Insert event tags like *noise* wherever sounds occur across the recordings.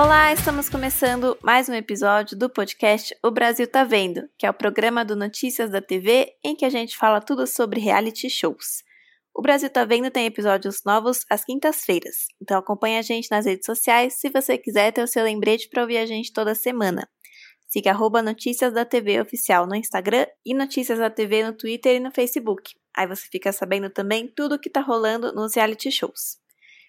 Olá, estamos começando mais um episódio do podcast O Brasil Tá Vendo, que é o programa do Notícias da TV em que a gente fala tudo sobre reality shows. O Brasil Tá Vendo tem episódios novos às quintas-feiras, então acompanhe a gente nas redes sociais se você quiser ter o seu lembrete para ouvir a gente toda semana. Siga arroba Notícias da TV Oficial no Instagram e Notícias da TV no Twitter e no Facebook. Aí você fica sabendo também tudo o que tá rolando nos reality shows.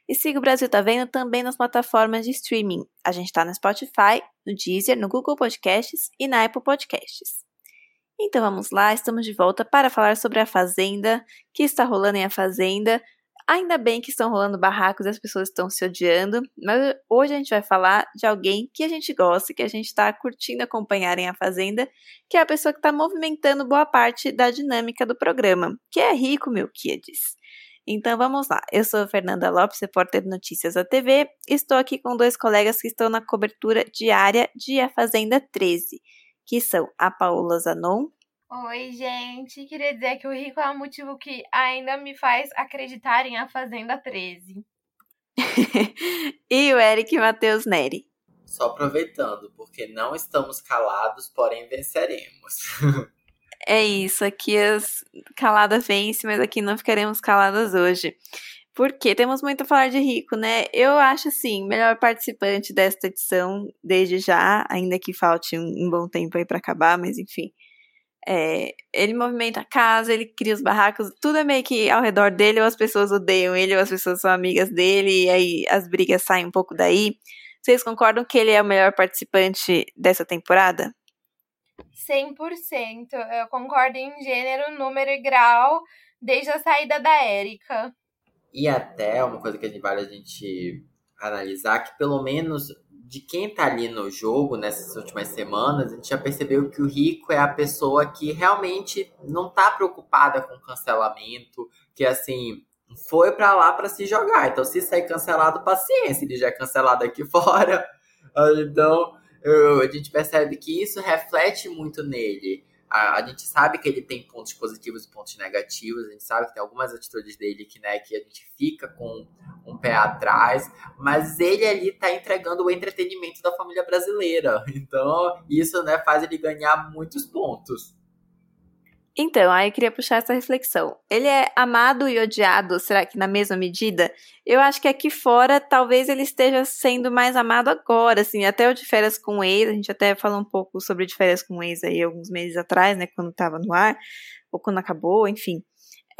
E siga o Brasil Tá Vendo também nas plataformas de streaming. A gente está no Spotify, no Deezer, no Google Podcasts e na Apple Podcasts. Então vamos lá, estamos de volta para falar sobre a Fazenda, que está rolando em A Fazenda. Ainda bem que estão rolando barracos e as pessoas estão se odiando, mas hoje a gente vai falar de alguém que a gente gosta, que a gente está curtindo acompanhar em A Fazenda, que é a pessoa que está movimentando boa parte da dinâmica do programa, que é Rico Melquiades. Então vamos lá. Eu sou Fernanda Lopes, repórter de notícias da TV. Estou aqui com dois colegas que estão na cobertura diária de A Fazenda 13, que são a Paola Zanon. Oi, gente. Queria dizer que o Rico é o motivo que ainda me faz acreditar em A Fazenda 13. *laughs* e o Eric Matheus Neri. Só aproveitando, porque não estamos calados, porém venceremos. *laughs* É isso, aqui as caladas vence, mas aqui não ficaremos caladas hoje. Porque temos muito a falar de rico, né? Eu acho assim, melhor participante desta edição desde já, ainda que falte um, um bom tempo aí para acabar, mas enfim. É, ele movimenta a casa, ele cria os barracos, tudo é meio que ao redor dele, ou as pessoas odeiam ele, ou as pessoas são amigas dele, e aí as brigas saem um pouco daí. Vocês concordam que ele é o melhor participante dessa temporada? 100%. Eu concordo em gênero, número e grau desde a saída da Érica. E até uma coisa que a gente vale a gente analisar que pelo menos de quem tá ali no jogo nessas últimas semanas, a gente já percebeu que o Rico é a pessoa que realmente não tá preocupada com cancelamento, que assim, foi para lá para se jogar. Então, se sair cancelado, paciência, ele já é cancelado aqui *laughs* fora. Então, a gente percebe que isso reflete muito nele. A, a, gente sabe que ele tem pontos positivos e pontos negativos, a gente sabe que tem algumas atitudes dele que, né, que a gente fica com um pé atrás, mas ele ali tá entregando o entretenimento da família brasileira. Então, isso né, faz ele ganhar muitos pontos. Então, aí eu queria puxar essa reflexão. Ele é amado e odiado, será que na mesma medida? Eu acho que aqui fora talvez ele esteja sendo mais amado agora, assim, até o de férias com o ex, a gente até falou um pouco sobre de férias com o ex aí alguns meses atrás, né, quando tava no ar, ou quando acabou, enfim.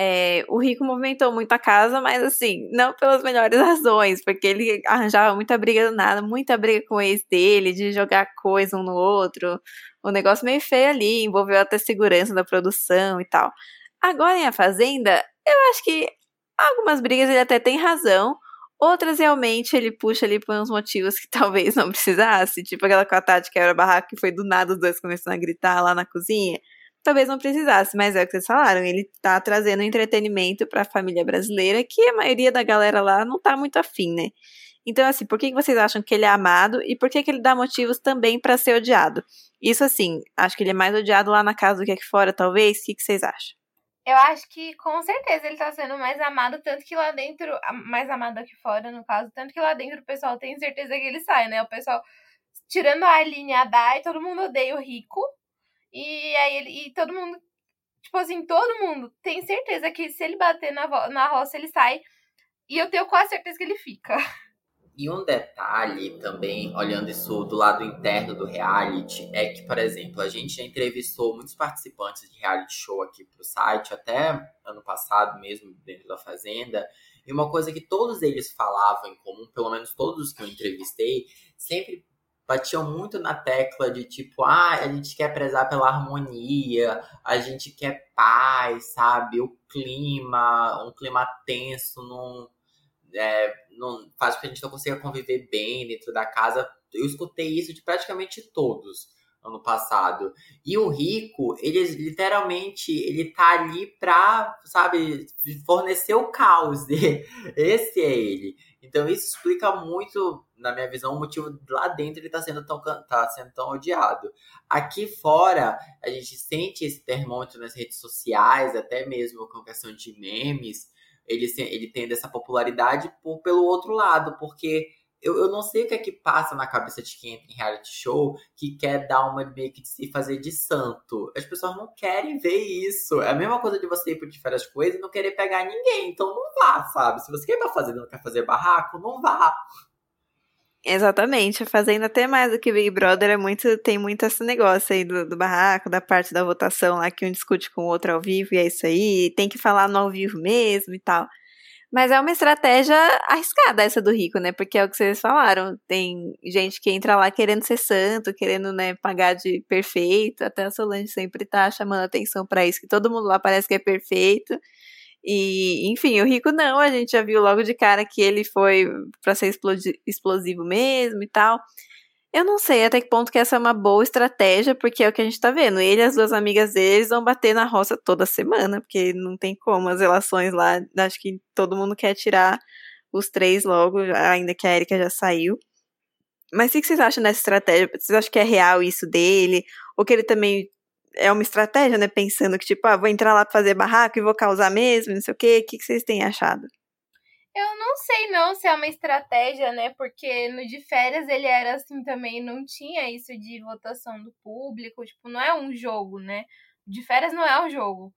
É, o Rico movimentou muito a casa, mas assim, não pelas melhores *laughs* razões, porque ele arranjava muita briga do nada, muita briga com o ex dele, de jogar coisa um no outro, um negócio meio feio ali, envolveu até segurança da produção e tal. Agora em A Fazenda, eu acho que algumas brigas ele até tem razão, outras realmente ele puxa ali por uns motivos que *laughs* talvez não precisasse, tipo aquela com a Tati que era barraco que foi do nada os dois começando a gritar lá na cozinha talvez não precisasse, mas é o que vocês falaram, ele tá trazendo entretenimento para a família brasileira, que a maioria da galera lá não tá muito afim, né? Então, assim, por que vocês acham que ele é amado e por que, que ele dá motivos também para ser odiado? Isso, assim, acho que ele é mais odiado lá na casa do que aqui fora, talvez. O que, que vocês acham? Eu acho que com certeza ele tá sendo mais amado, tanto que lá dentro, mais amado aqui fora, no caso, tanto que lá dentro o pessoal tem certeza que ele sai, né? O pessoal, tirando a Aline e a Dai, todo mundo odeia o Rico, e aí ele. E todo mundo. Tipo assim, todo mundo tem certeza que se ele bater na, na roça, ele sai. E eu tenho quase certeza que ele fica. *laughs* E um detalhe também, olhando isso do lado interno do reality, é que, por exemplo, a gente já entrevistou muitos participantes de reality show aqui pro site, até ano passado mesmo, dentro da Fazenda. E uma coisa que todos eles falavam em comum, pelo menos todos os que eu entrevistei, sempre batiam muito na tecla de tipo, ah, a gente quer prezar pela harmonia, a gente quer paz, sabe? O clima, um clima tenso não, é, não faz com que a gente não consiga conviver bem dentro da casa. Eu escutei isso de praticamente todos ano passado. E o rico, ele literalmente, ele tá ali pra, sabe, fornecer o caos. *laughs* Esse é ele. Então isso explica muito, na minha visão, o motivo lá dentro ele tá sendo tão, tá sendo tão odiado. Aqui fora, a gente sente esse termômetro nas redes sociais, até mesmo com questão de memes, ele, ele tendo essa popularidade por, pelo outro lado, porque eu, eu não sei o que é que passa na cabeça de quem entra em reality show que quer dar uma meio que de se fazer de santo. As pessoas não querem ver isso. É a mesma coisa de você ir por diferentes coisas e não querer pegar ninguém. Então não vá, sabe? Se você quer estar fazendo não quer fazer barraco, não vá. Exatamente, fazendo até mais do que Big Brother é muito, tem muito esse negócio aí do, do, barraco, da parte da votação lá que um discute com o outro ao vivo e é isso aí, tem que falar no ao vivo mesmo e tal. Mas é uma estratégia arriscada essa do rico, né? Porque é o que vocês falaram. Tem gente que entra lá querendo ser santo, querendo, né, pagar de perfeito. Até a Solange sempre tá chamando atenção para isso, que todo mundo lá parece que é perfeito. E, enfim, o rico não, a gente já viu logo de cara que ele foi para ser explosivo mesmo e tal. Eu não sei até que ponto que essa é uma boa estratégia, porque é o que a gente tá vendo. Ele e as duas amigas deles vão bater na roça toda semana, porque não tem como as relações lá. Acho que todo mundo quer tirar os três logo, ainda que a Erika já saiu. Mas o que vocês acham dessa estratégia? Vocês acham que é real isso dele? Ou que ele também é uma estratégia, né? Pensando que, tipo, ah, vou entrar lá pra fazer barraco e vou causar mesmo, não sei o quê. O que vocês têm achado? Eu não sei não se é uma estratégia, né? Porque no de férias ele era assim também, não tinha isso de votação do público, tipo, não é um jogo, né? De férias não é um jogo.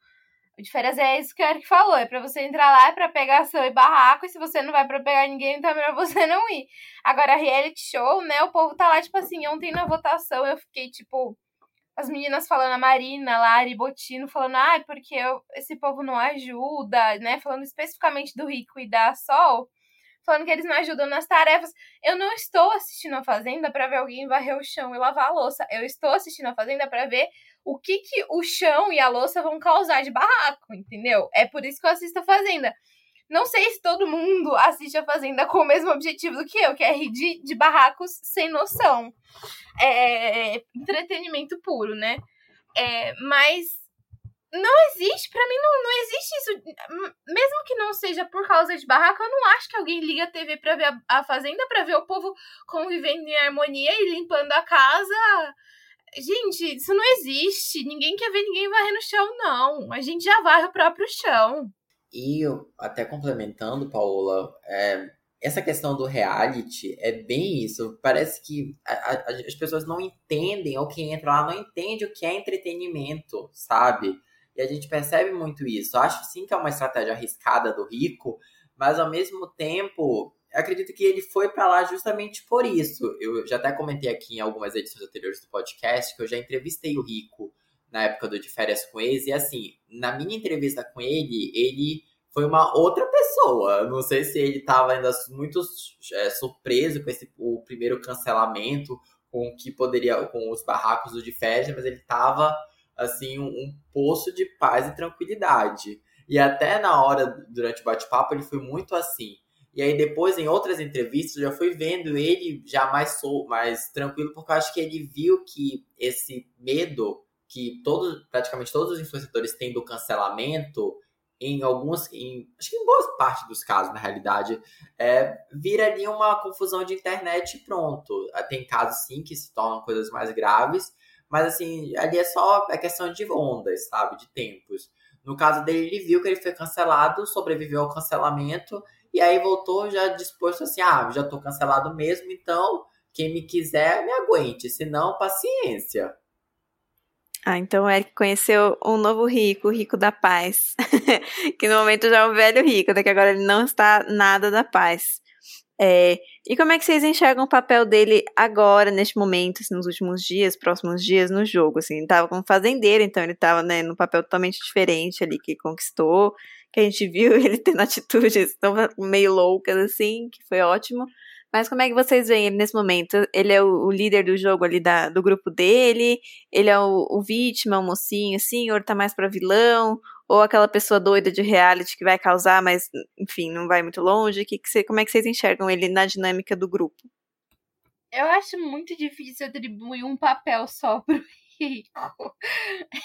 O de férias é isso que o Eric falou, é para você entrar lá, é pra pegar seu e barraco, e se você não vai para pegar ninguém, então é melhor *laughs* você não ir. Agora, reality show, né? O povo tá lá, tipo assim, ontem na votação eu fiquei, tipo, as meninas falando, a Marina, a Lari, Botino, falando, ah, porque eu, esse povo não ajuda, né? Falando especificamente do Rico e da Sol, falando que eles não ajudam nas tarefas. Eu não estou assistindo a Fazenda para ver alguém varrer o chão e lavar a louça. Eu estou assistindo a Fazenda para ver o que, que o chão e a louça vão causar de barraco, entendeu? É por isso que eu assisto a Fazenda. Não sei se todo mundo assiste a Fazenda com o mesmo objetivo do que eu, que é rir de, de barracos sem noção. É, entretenimento puro, né? É, mas não existe, para mim não, não existe isso. Mesmo que não seja por causa de barraco, eu não acho que alguém liga a TV pra ver a, a Fazenda, pra ver o povo convivendo em harmonia e limpando a casa. Gente, isso não existe. Ninguém quer ver ninguém varrer no chão, não. A gente já varre o próprio chão. E até complementando, Paola, é, essa questão do reality é bem isso. Parece que a, a, as pessoas não entendem, ou quem entra lá não entende o que é entretenimento, sabe? E a gente percebe muito isso. Acho sim que é uma estratégia arriscada do Rico, mas ao mesmo tempo, acredito que ele foi para lá justamente por isso. Eu já até comentei aqui em algumas edições anteriores do podcast que eu já entrevistei o Rico na época do De Férias com Ex, e assim, na minha entrevista com ele, ele foi uma outra pessoa. Não sei se ele estava ainda muito é, surpreso com esse o primeiro cancelamento, com o que poderia, com os barracos do De Férias, mas ele estava assim, um, um poço de paz e tranquilidade. E até na hora, durante o bate-papo, ele foi muito assim. E aí depois, em outras entrevistas, eu já fui vendo ele já mais, sou, mais tranquilo, porque eu acho que ele viu que esse medo que todos, praticamente todos os influenciadores têm do cancelamento, em alguns, em, acho que em boa parte dos casos, na realidade, é, vira ali uma confusão de internet e pronto. Tem casos, sim, que se tornam coisas mais graves, mas, assim, ali é só a questão de ondas, sabe? De tempos. No caso dele, ele viu que ele foi cancelado, sobreviveu ao cancelamento, e aí voltou já disposto assim, ah, já tô cancelado mesmo, então quem me quiser, me aguente, senão, paciência. Ah, então o Eric conheceu um novo rico, o rico da paz. *laughs* que no momento já é um velho rico, até que agora ele não está nada da paz. É, e como é que vocês enxergam o papel dele agora, neste momento, assim, nos últimos dias, próximos dias no jogo? Assim, ele estava como fazendeiro, então ele estava né, num papel totalmente diferente ali, que conquistou, que a gente *laughs* viu ele tendo atitudes tão meio loucas, assim, que foi ótimo. Mas como é que vocês veem ele nesse momento? Ele é o, o líder do jogo ali da, do grupo dele? Ele é o, o vítima, o mocinho, assim? Ou tá mais pra vilão? Ou aquela pessoa doida de reality que vai causar, mas, enfim, não vai muito longe? Que que cê, como é que vocês enxergam ele na dinâmica do grupo? Eu acho muito difícil atribuir um papel só *laughs* pro Rico.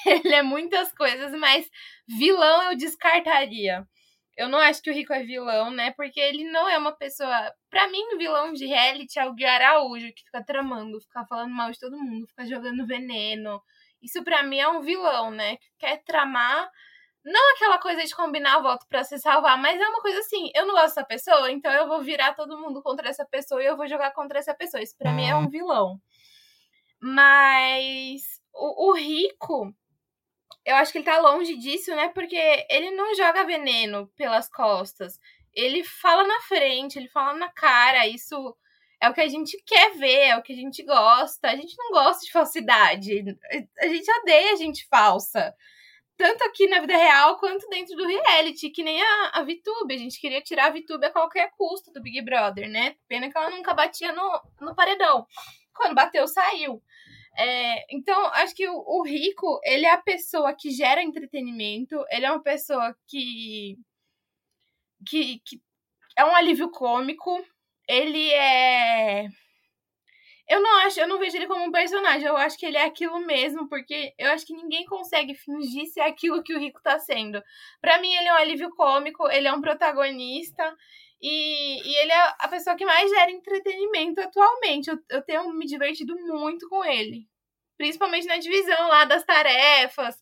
Ele é muitas coisas, mas vilão eu descartaria. Eu não acho que o Rico é vilão, né? Porque ele não é uma pessoa. Pra mim, o vilão de reality é o Gui Araújo, que fica tramando, fica falando mal de todo mundo, fica jogando veneno. Isso pra mim é um vilão, né? Que quer tramar. Não aquela coisa de combinar voto para se salvar, mas é uma coisa assim, eu não gosto dessa pessoa, então eu vou virar todo mundo contra essa pessoa e eu vou jogar contra essa pessoa. Isso pra mim é um vilão. Mas o, o Rico, eu acho que ele tá longe disso, né? Porque ele não joga veneno pelas costas. Ele fala na frente, ele fala na cara. Isso é o que a gente quer ver, é o que a gente gosta. A gente não gosta de falsidade. A gente odeia gente falsa. Tanto aqui na vida real quanto dentro do reality, que nem a, a VTube. A gente queria tirar a VTube a qualquer custo do Big Brother, né? Pena que ela nunca batia no, no paredão. Quando bateu, saiu. É, então, acho que o, o, Rico, ele é a pessoa que gera entretenimento, ele é uma pessoa que, que, que é um alívio cômico, ele é. Eu não acho, eu não vejo ele como um personagem, eu acho que ele é aquilo mesmo, porque eu acho que ninguém consegue fingir ser aquilo que o Rico tá sendo. Para mim, ele é um alívio cômico, ele é um protagonista, e, e ele é a pessoa que mais gera entretenimento atualmente. Eu, eu tenho me divertido muito com ele. Principalmente na divisão lá das tarefas.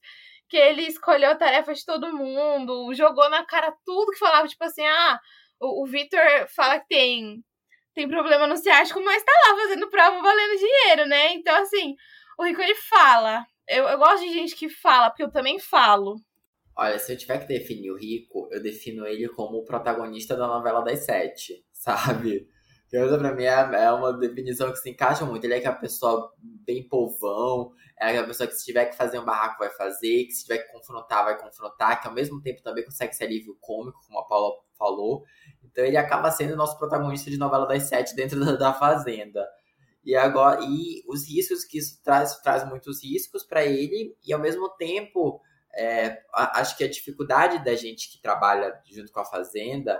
Que ele escolheu a tarefa de todo mundo, jogou na cara tudo que falava, tipo assim, ah, o, o Victor fala que tem, tem problema no ciático, mas tá lá fazendo prova valendo dinheiro, né? Então, assim, o Rico ele fala. Eu, eu gosto de gente que fala, porque eu também falo. Olha, se eu tiver que definir o Rico, eu defino ele como o protagonista da novela das sete, *laughs* sabe? Essa pra mim é, é, uma definição que se encaixa muito. Ele é aquela pessoa bem povão, é aquela pessoa que se tiver que fazer um barraco vai fazer, que se tiver que confrontar vai confrontar, que ao mesmo tempo também consegue ser alívio cômico, como a Paula falou. Então ele acaba sendo o nosso protagonista de novela das sete dentro da, da Fazenda. E agora e os riscos que isso traz, traz muitos riscos para ele e ao mesmo tempo é, acho que a dificuldade da gente que trabalha junto com a fazenda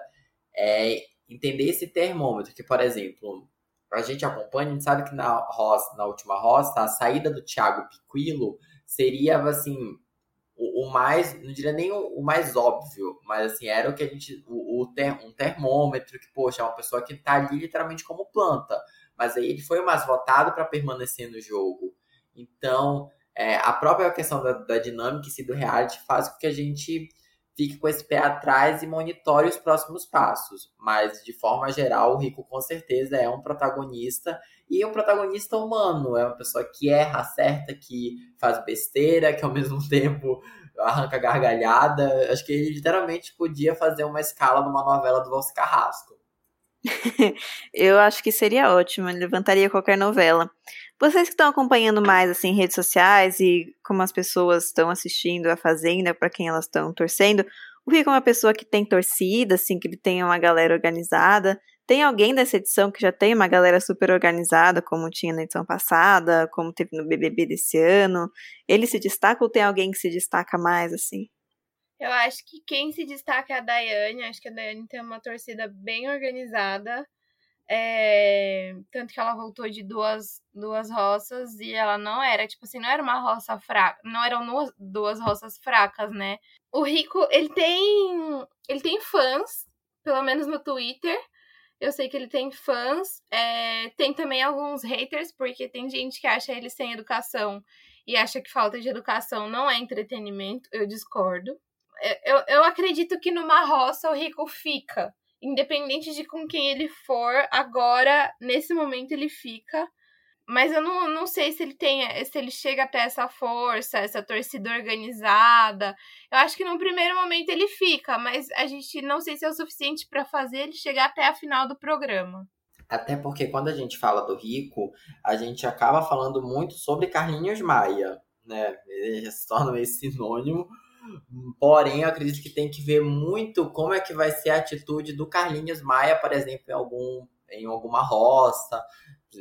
é entender esse termômetro, que, por exemplo, a gente acompanha, a gente sabe que na, roça, na última roça, a saída do Thiago Piquilo seria, assim, o, o, mais, não diria nem o, o, mais óbvio, mas, assim, era o que a gente, o, o ter, um termômetro que, poxa, é uma pessoa que tá ali literalmente como planta, mas aí ele foi mais votado para permanecer no jogo. Então, é, a própria questão da, da dinâmica e do reality faz com que a gente fique com esse pé atrás e monitore os próximos passos. Mas, de forma geral, o Rico com certeza é um protagonista e um protagonista humano. É uma pessoa que erra, acerta, que faz besteira, que ao mesmo *laughs* tempo arranca gargalhada. Acho que ele literalmente podia fazer uma escala numa novela do Valci Carrasco. *laughs* Eu acho que seria ótimo, ele levantaria qualquer novela. Vocês que estão acompanhando mais assim redes sociais e como as pessoas estão assistindo a Fazenda, para quem elas estão torcendo, o Rico é uma pessoa que tem torcida, assim, que ele tem uma galera organizada. Tem alguém dessa edição que já tem uma galera super organizada, como tinha na edição passada, como teve no BBB desse ano? Ele se destaca ou tem alguém que se destaca mais, assim? Eu acho que quem se destaca é a Daiane. Acho que a Daiane tem uma torcida bem organizada. É, tanto que ela voltou de duas, duas roças e ela não era, tipo assim, não era uma roça fraca, não eram duas, duas roças fracas, né? O Rico, ele tem ele tem fãs, pelo menos no Twitter. Eu sei que ele tem fãs. É, tem também alguns haters, porque tem gente que acha ele sem educação e acha que falta de educação não é entretenimento. Eu discordo. É, eu, eu acredito que numa roça o Rico fica independente de com quem ele for, agora, nesse momento, ele fica. Mas eu não, não sei se ele tem, se ele chega até essa força, essa torcida organizada. Eu acho que no primeiro momento ele fica, mas a gente não sei se é o suficiente para fazer ele chegar até a final do programa. Até porque quando a gente fala do Rico, a gente acaba falando muito sobre Carlinhos Maia, né? Ele se torna meio sinônimo Porém, eu acredito que tem que ver muito como é que vai ser a atitude do Carlinhos Maia, por exemplo, em algum em alguma roça.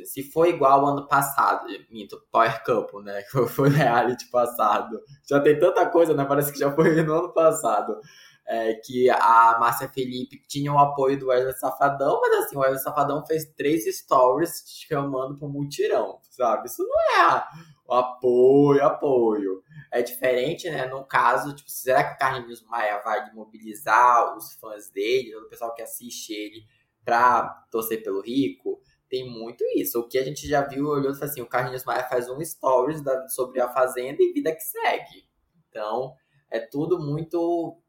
Se for igual ao ano passado, minto, Power Couple, né? Que *laughs* foi reality passado. Já tem tanta coisa, né? Parece que já foi no ano passado. É, que a Márcia Felipe tinha o apoio do Wesley Safadão, mas assim, o Wesley Safadão fez três stories chamando pro mutirão, sabe? Isso não é o apoio, apoio. É diferente, né? No caso, tipo, será que o Carlinhos Maia vai mobilizar os fãs dele, o pessoal que assiste ele, pra torcer pelo Rico? Tem muito isso. O que a gente já viu, falou assim, o Carlinhos Maia faz um stories da, sobre a Fazenda e vida que segue. Então, é tudo muito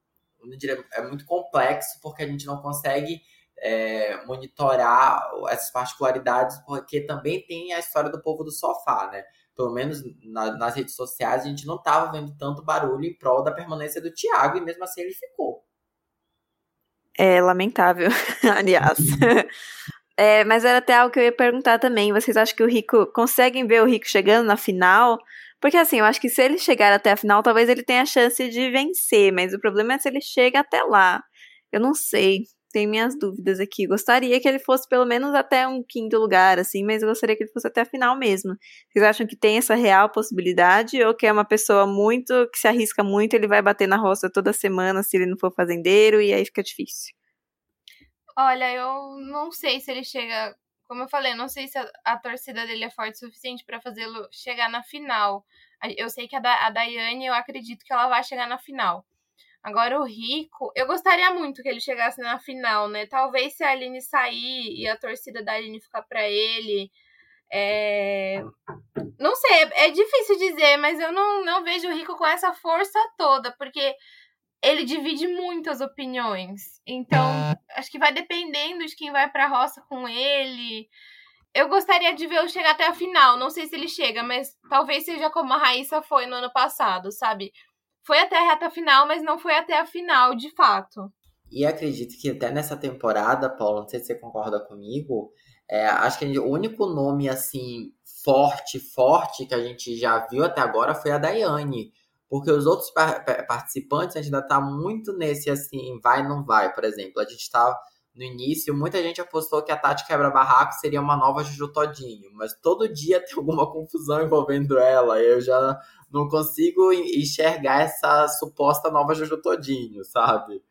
é muito complexo porque a gente não consegue é, monitorar essas particularidades, porque também tem a história do povo do sofá, né? Pelo menos na, nas redes sociais, a gente não estava vendo tanto barulho em prol da permanência do Thiago, e mesmo assim ele ficou. É lamentável, *laughs* aliás. *laughs* É, mas era até algo que eu ia perguntar também. Vocês acham que o Rico. Conseguem ver o Rico chegando na final? Porque assim, eu acho que se ele chegar até a final, talvez ele tenha a chance de vencer, mas o problema é se ele chega até lá. Eu não sei. Tenho minhas dúvidas aqui. Gostaria que ele fosse pelo menos até um quinto lugar, assim, mas eu gostaria que ele fosse até a final mesmo. Vocês acham que tem essa real possibilidade? Ou que é uma pessoa muito. que se arrisca muito, ele vai bater na roça toda semana se ele não for fazendeiro, e aí fica difícil? Olha, eu não sei se ele chega como eu falei, eu não sei se a, a torcida dele é forte o suficiente para fazê-lo chegar na final. Eu sei que a, da, a Daiane, eu acredito que ela vai chegar na final. Agora, o Rico, eu gostaria muito que ele chegasse na final, né? Talvez se a Aline sair e a torcida da Aline ficar para ele. É... Não sei, é, é difícil dizer, mas eu não, não vejo o Rico com essa força toda, porque ele divide muitas opiniões. Então, acho que vai dependendo de quem vai pra roça com ele. Eu gostaria de vê-lo chegar até a final. Não sei se ele chega, mas talvez seja como a Raíssa foi no ano passado, sabe? Foi até a reta final, mas não foi até a final, de fato. E acredito que até nessa temporada, Paulo, não sei se você concorda comigo, é, acho que o único nome, assim, forte, forte que a gente já viu até agora foi a Daiane porque os outros participantes ainda tá muito nesse assim, vai não vai, por exemplo. A gente tá no início, muita gente apostou que a Tati Quebra-Barraco seria uma nova Juju Todinho, mas todo dia *laughs* tem alguma confusão envolvendo ela. Eu já não consigo enxergar essa suposta nova Juju Todinho, sabe?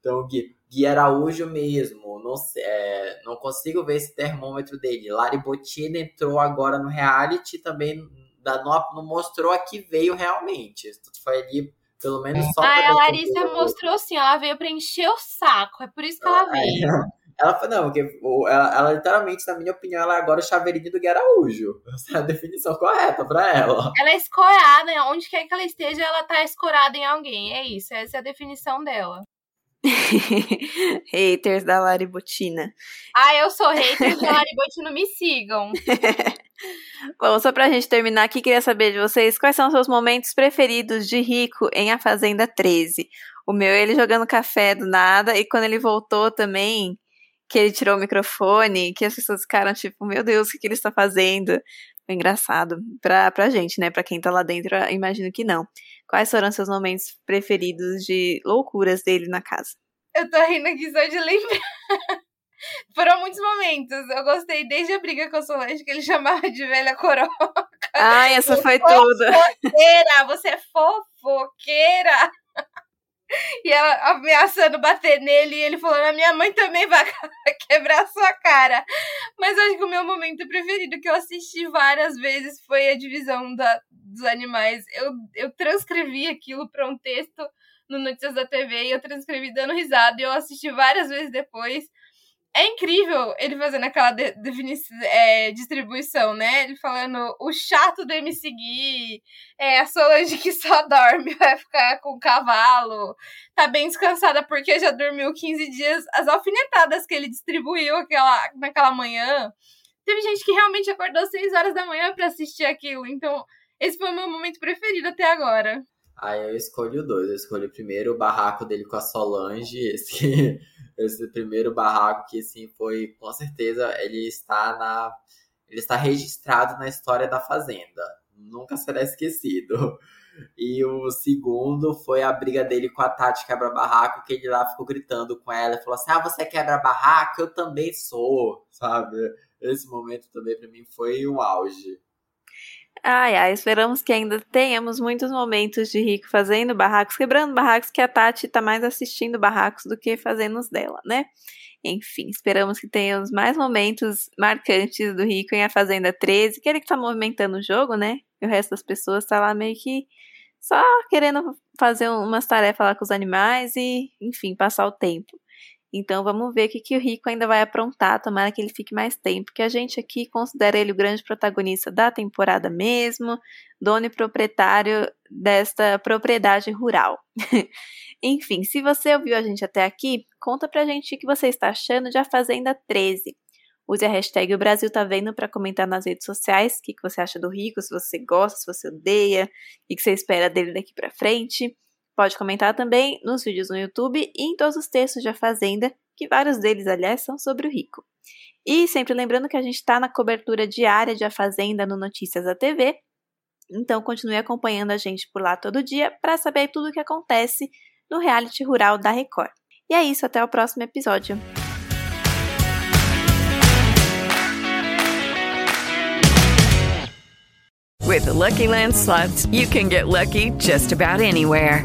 Então, Gui, Gui Araújo mesmo, não, é, não consigo ver esse termômetro dele. Lari Botina entrou agora no reality, também não, não mostrou a que veio realmente. Foi ali, pelo menos só. Ah, a Larissa mostrou sim, ela veio pra encher o saco. É por isso que ela veio. *laughs* Ela foi, não, porque ela, ela, literalmente, na minha opinião, ela é agora o chaveirinho do Guaraújo. Essa é a definição correta pra ela. Ela é escorada, onde quer que ela esteja, ela tá escorada em alguém. É isso, essa é a definição dela. *laughs* Haters da Laribotina. Ah, eu sou hater da Laribotina, me sigam. *laughs* Bom, só pra gente terminar aqui, queria saber de vocês quais são os seus momentos preferidos de Rico em A Fazenda 13. O meu é ele jogando café do nada, e quando ele voltou também, que ele tirou o microfone, que as pessoas ficaram tipo, meu Deus, o que, que ele está fazendo? Engraçado. Pra, pra gente, né? Pra quem tá lá dentro, imagino que não. Quais foram seus momentos preferidos de loucuras dele na casa? Eu tô rindo aqui só de lembrar. *laughs* Foram muitos momentos. Eu gostei desde a briga com a Solange, que ele *laughs* chamava de velha coroca. Ai, essa foi tudo. Fofoqueira, você é fofoqueira. *laughs* E ela ameaçando bater nele, e ele falando: A minha mãe também vai *laughs* quebrar a sua cara. Mas acho que o meu momento preferido que eu assisti várias vezes foi a divisão da, dos animais. Eu, eu transcrevi aquilo para um texto no Notícias da TV e eu transcrevi dando risada e eu assisti várias vezes depois é incrível ele fazendo aquela de, é, distribuição, né? Ele falando o chato de me seguir, é, a Solange que só *laughs* dorme vai ficar com o cavalo, tá bem descansada porque já dormiu 15 dias. As alfinetadas que ele distribuiu aquela, naquela manhã. Teve gente que realmente acordou 6 horas da manhã para assistir aquilo. Então, esse foi o meu momento preferido até agora. Ah, eu escolho dois. Eu escolho primeiro o barraco dele com a Solange, esse esse primeiro barraco que assim foi com certeza ele está na ele está registrado na história da fazenda nunca será esquecido E o segundo foi a briga dele com a Tati quebra-barraco, que ele lá ficou gritando com ela falou assim: Ah, você quebra-barraco? Eu também sou, sabe? Esse momento também para mim foi um auge. Ai, ai, esperamos que ainda tenhamos muitos momentos de Rico fazendo barracos, quebrando barracos, que a Tati tá mais assistindo barracos do que fazendo os dela, né? Enfim, esperamos que tenhamos mais momentos marcantes do Rico em A Fazenda 13, que ele que tá movimentando o jogo, né? E o resto das pessoas tá lá meio que só querendo fazer umas tarefas lá com os animais e, enfim, passar o tempo. Então vamos ver o que, que o Rico ainda vai aprontar, tomara que ele fique mais tempo, que a gente aqui considera ele o grande protagonista da temporada mesmo, dono e proprietário desta propriedade rural. *laughs* Enfim, se você ouviu a gente até aqui, conta pra gente o que você está achando de A Fazenda 13. Use a hashtag O Brasil Tá Vendo para comentar nas redes sociais o que, que você acha do Rico, se você gosta, se você odeia, o que você espera dele daqui para frente. Pode comentar também nos vídeos no YouTube e em todos os textos de A Fazenda, que vários deles, aliás, são sobre o rico. E sempre lembrando que a gente está na cobertura diária de A Fazenda no Notícias da TV, então continue acompanhando a gente por lá todo dia para saber tudo o que acontece no reality rural da Record. E é isso, até o próximo episódio. With the Lucky Land slots, you can get lucky just about anywhere.